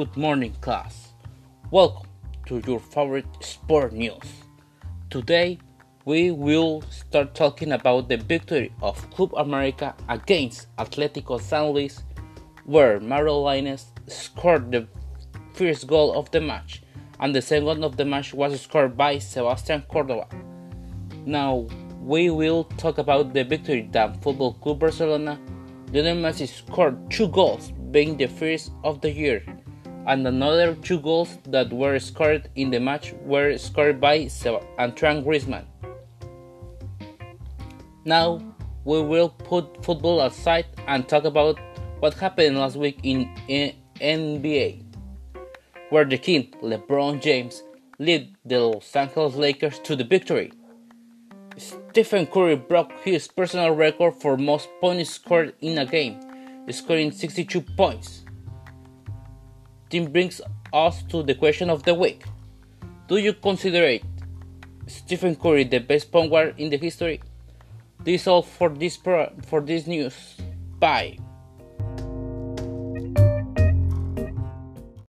Good morning, class. Welcome to your favorite sport news. Today, we will start talking about the victory of Club America against Atlético San Luis, where Mauro Lainez scored the first goal of the match, and the second of the match was scored by Sebastián Cordova. Now, we will talk about the victory that Football Club Barcelona Lionel Messi scored two goals, being the first of the year, and another two goals that were scored in the match were scored by Antoine Griezmann. Now we will put football aside and talk about what happened last week in NBA, where the king LeBron James led the Los Angeles Lakers to the victory. Stephen Curry broke his personal record for most points scored in a game, scoring 62 points. This brings us to the question of the week. Do you consider Stephen Curry the best point guard in the history? This is all for this pro- for this news. Bye.